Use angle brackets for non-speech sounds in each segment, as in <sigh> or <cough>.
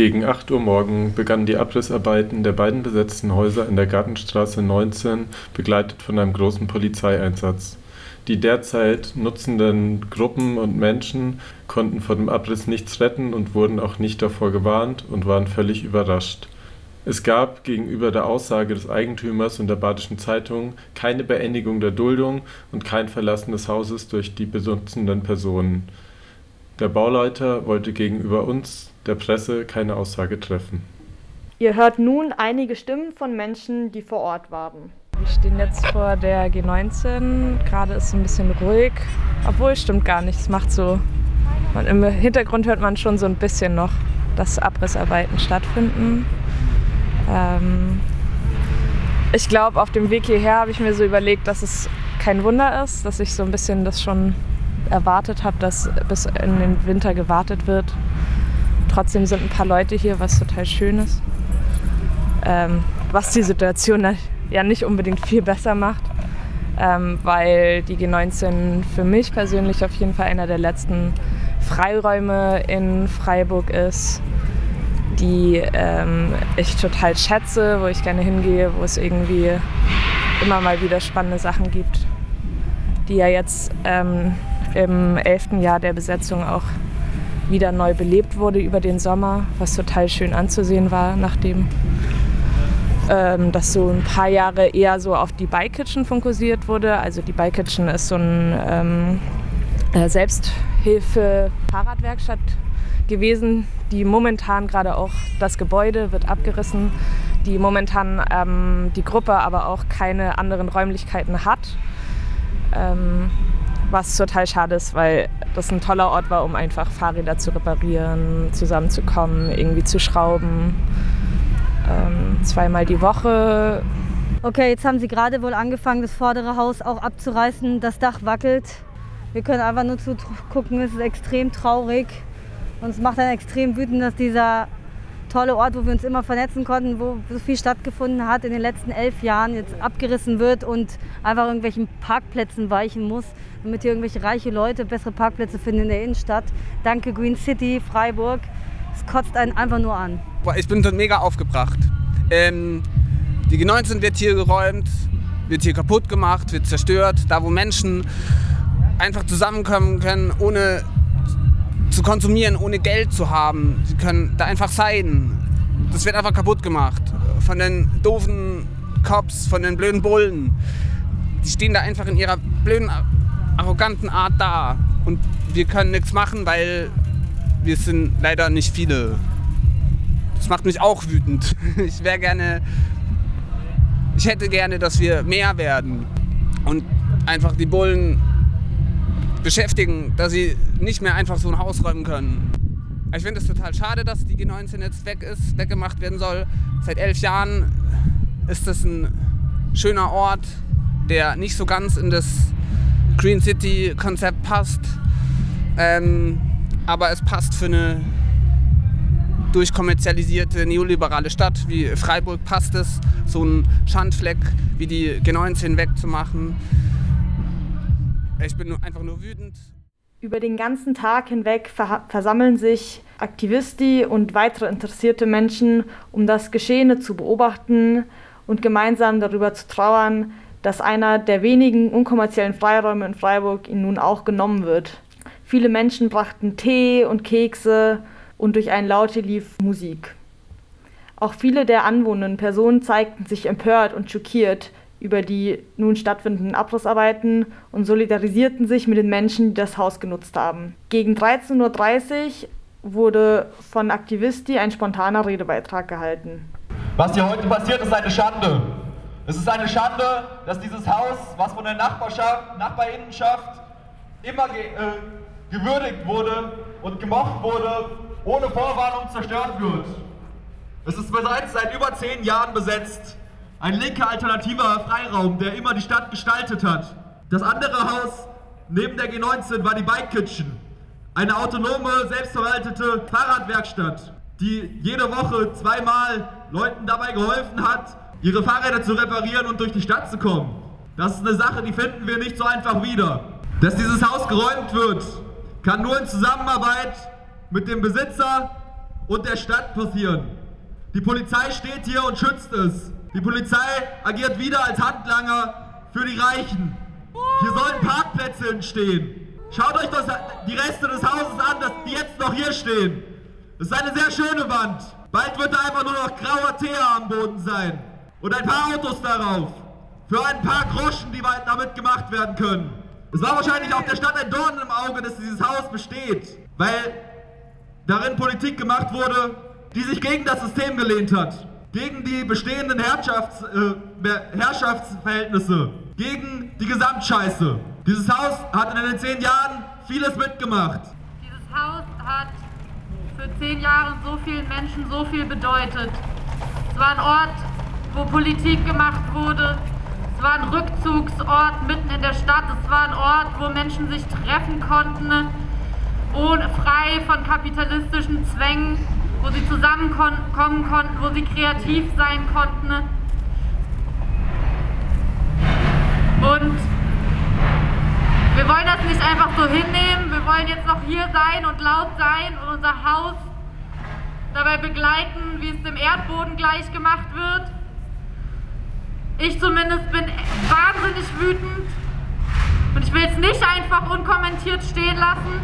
Gegen 8 Uhr morgen begannen die Abrissarbeiten der beiden besetzten Häuser in der Gartenstraße 19, begleitet von einem großen Polizeieinsatz. Die derzeit nutzenden Gruppen und Menschen konnten vor dem Abriss nichts retten und wurden auch nicht davor gewarnt und waren völlig überrascht. Es gab gegenüber der Aussage des Eigentümers und der Badischen Zeitung keine Beendigung der Duldung und kein Verlassen des Hauses durch die benutzenden Personen. Der Bauleiter wollte gegenüber uns, der Presse, keine Aussage treffen. Ihr hört nun einige Stimmen von Menschen, die vor Ort waren. Wir stehen jetzt vor der G19. Gerade ist es ein bisschen ruhig. Obwohl, stimmt gar nicht. Es macht so. Man, Im Hintergrund hört man schon so ein bisschen noch, dass Abrissarbeiten stattfinden. Ähm, ich glaube, auf dem Weg hierher habe ich mir so überlegt, dass es kein Wunder ist, dass ich so ein bisschen das schon erwartet habe, dass bis in den Winter gewartet wird. Trotzdem sind ein paar Leute hier, was total schön ist. Ähm, was die Situation ja nicht unbedingt viel besser macht, ähm, weil die G19 für mich persönlich auf jeden Fall einer der letzten Freiräume in Freiburg ist, die ähm, ich total schätze, wo ich gerne hingehe, wo es irgendwie immer mal wieder spannende Sachen gibt, die ja jetzt ähm, im elften Jahr der Besetzung auch wieder neu belebt wurde über den Sommer, was total schön anzusehen war, nachdem ähm, das so ein paar Jahre eher so auf die Bike Kitchen fokussiert wurde. Also die Bike Kitchen ist so eine ähm, äh, Selbsthilfe-Fahrradwerkstatt gewesen, die momentan gerade auch das Gebäude wird abgerissen, die momentan ähm, die Gruppe aber auch keine anderen Räumlichkeiten hat. Ähm, was total schade ist, weil das ein toller Ort war, um einfach Fahrräder zu reparieren, zusammenzukommen, irgendwie zu schrauben. Ähm, zweimal die Woche. Okay, jetzt haben sie gerade wohl angefangen, das vordere Haus auch abzureißen. Das Dach wackelt. Wir können einfach nur zugucken, es ist extrem traurig. Und es macht dann extrem wütend, dass dieser tolle Ort, wo wir uns immer vernetzen konnten, wo so viel stattgefunden hat in den letzten elf Jahren, jetzt abgerissen wird und einfach irgendwelchen Parkplätzen weichen muss, damit hier irgendwelche reiche Leute bessere Parkplätze finden in der Innenstadt. Danke Green City, Freiburg. Es kotzt einen einfach nur an. Ich bin mega aufgebracht. Ähm, die G19 wird hier geräumt, wird hier kaputt gemacht, wird zerstört. Da, wo Menschen einfach zusammenkommen können, ohne zu konsumieren, ohne Geld zu haben. Sie können da einfach sein. Das wird einfach kaputt gemacht. Von den doofen Cops, von den blöden Bullen. Die stehen da einfach in ihrer blöden, arroganten Art da. Und wir können nichts machen, weil wir sind leider nicht viele. Das macht mich auch wütend. <laughs> Ich wäre gerne, ich hätte gerne, dass wir mehr werden und einfach die Bullen beschäftigen, dass sie nicht mehr einfach so ein Haus räumen können. Ich finde es total schade, dass die G19 jetzt weg ist, weggemacht werden soll. Seit elf Jahren ist das ein schöner Ort, der nicht so ganz in das Green City-Konzept passt. Ähm, aber es passt für eine durchkommerzialisierte neoliberale Stadt wie Freiburg passt es, so einen Schandfleck wie die G19 wegzumachen. Ich bin einfach nur wütend. Über den ganzen Tag hinweg versammeln sich Aktivisti und weitere interessierte Menschen, um das Geschehene zu beobachten und gemeinsam darüber zu trauern, dass einer der wenigen unkommerziellen Freiräume in Freiburg ihnen nun auch genommen wird. Viele Menschen brachten Tee und Kekse und durch ein Laute lief Musik. Auch viele der anwohnenden Personen zeigten sich empört und schockiert über die nun stattfindenden Abrissarbeiten und solidarisierten sich mit den Menschen, die das Haus genutzt haben. Gegen 13.30 Uhr wurde von Aktivisti ein spontaner Redebeitrag gehalten. Was hier heute passiert, ist eine Schande. Es ist eine Schande, dass dieses Haus, was von der Nachbarschaft, Nachbarinnenschaft immer ge äh, gewürdigt wurde und gemocht wurde, ohne Vorwarnung zerstört wird. Es ist bereits seit über zehn Jahren besetzt. Ein linker alternativer Freiraum, der immer die Stadt gestaltet hat. Das andere Haus neben der G19 war die Bike Kitchen. Eine autonome, selbstverwaltete Fahrradwerkstatt, die jede Woche zweimal Leuten dabei geholfen hat, ihre Fahrräder zu reparieren und durch die Stadt zu kommen. Das ist eine Sache, die finden wir nicht so einfach wieder. Dass dieses Haus geräumt wird, kann nur in Zusammenarbeit mit dem Besitzer und der Stadt passieren. Die Polizei steht hier und schützt es. Die Polizei agiert wieder als Handlanger für die Reichen. Hier sollen Parkplätze entstehen. Schaut euch das, die Reste des Hauses an, dass die jetzt noch hier stehen. Es ist eine sehr schöne Wand. Bald wird da einfach nur noch grauer Teer am Boden sein. Und ein paar Autos darauf. Für ein paar Groschen, die damit gemacht werden können. Es war wahrscheinlich auch der Stadt ein Dorn im Auge, dass dieses Haus besteht. Weil darin Politik gemacht wurde, die sich gegen das System gelehnt hat. Gegen die bestehenden Herrschafts, äh, Herrschaftsverhältnisse. Gegen die Gesamtscheiße. Dieses Haus hat in den zehn Jahren vieles mitgemacht. Dieses Haus hat für zehn Jahre so vielen Menschen so viel bedeutet. Es war ein Ort, wo Politik gemacht wurde. Es war ein Rückzugsort mitten in der Stadt. Es war ein Ort, wo Menschen sich treffen konnten, ohne, frei von kapitalistischen Zwängen, wo sie zusammenkommen konnten, wo sie kreativ sein konnten. Und wir wollen das nicht einfach so hinnehmen. Wir wollen jetzt noch hier sein und laut sein und unser Haus dabei begleiten, wie es dem Erdboden gleich gemacht wird. Ich zumindest bin wahnsinnig wütend und ich will es nicht einfach unkommentiert stehen lassen.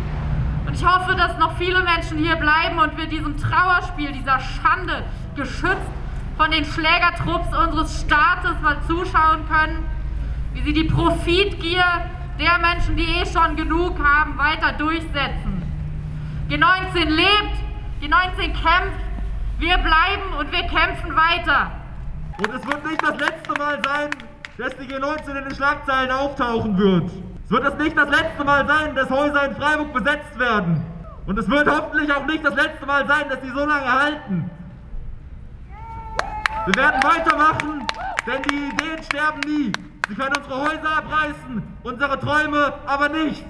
Und ich hoffe, dass noch viele Menschen hier bleiben und wir diesem Trauerspiel, dieser Schande, geschützt von den Schlägertrupps unseres Staates mal zuschauen können, wie sie die Profitgier der Menschen, die eh schon genug haben, weiter durchsetzen. G19 lebt, G19 kämpft, wir bleiben und wir kämpfen weiter. Und es wird nicht das letzte Mal sein, dass die G19 in den Schlagzeilen auftauchen wird. Es wird das nicht das letzte Mal sein, dass Häuser in Freiburg besetzt werden. Und es wird hoffentlich auch nicht das letzte Mal sein, dass sie so lange halten. Wir werden weitermachen, denn die Ideen sterben nie. Sie können unsere Häuser abreißen, unsere Träume aber nicht.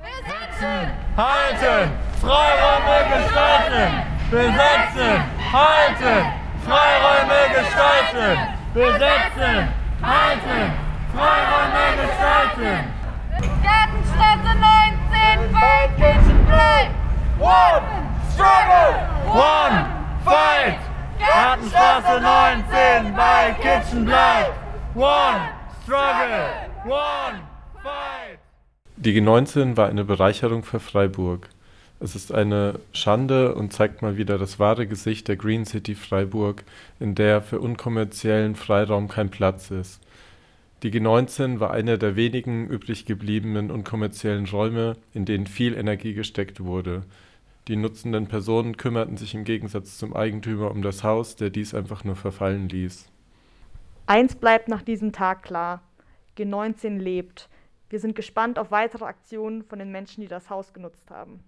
Besetzen, halten, Freiräume gestalten. Besetzen, halten, Freiräume gestalten. Besetzen, halten, Freiräume gestalten. Gartenstraße 19 bei Kitchenblei. One struggle, one fight. Die G19 war eine Bereicherung für Freiburg. Es ist eine Schande und zeigt mal wieder das wahre Gesicht der Green City Freiburg, in der für unkommerziellen Freiraum kein Platz ist. Die G19 war einer der wenigen übrig gebliebenen unkommerziellen Räume, in denen viel Energie gesteckt wurde. Die nutzenden Personen kümmerten sich im Gegensatz zum Eigentümer um das Haus, der dies einfach nur verfallen ließ. Eins bleibt nach diesem Tag klar. G19 lebt. Wir sind gespannt auf weitere Aktionen von den Menschen, die das Haus genutzt haben.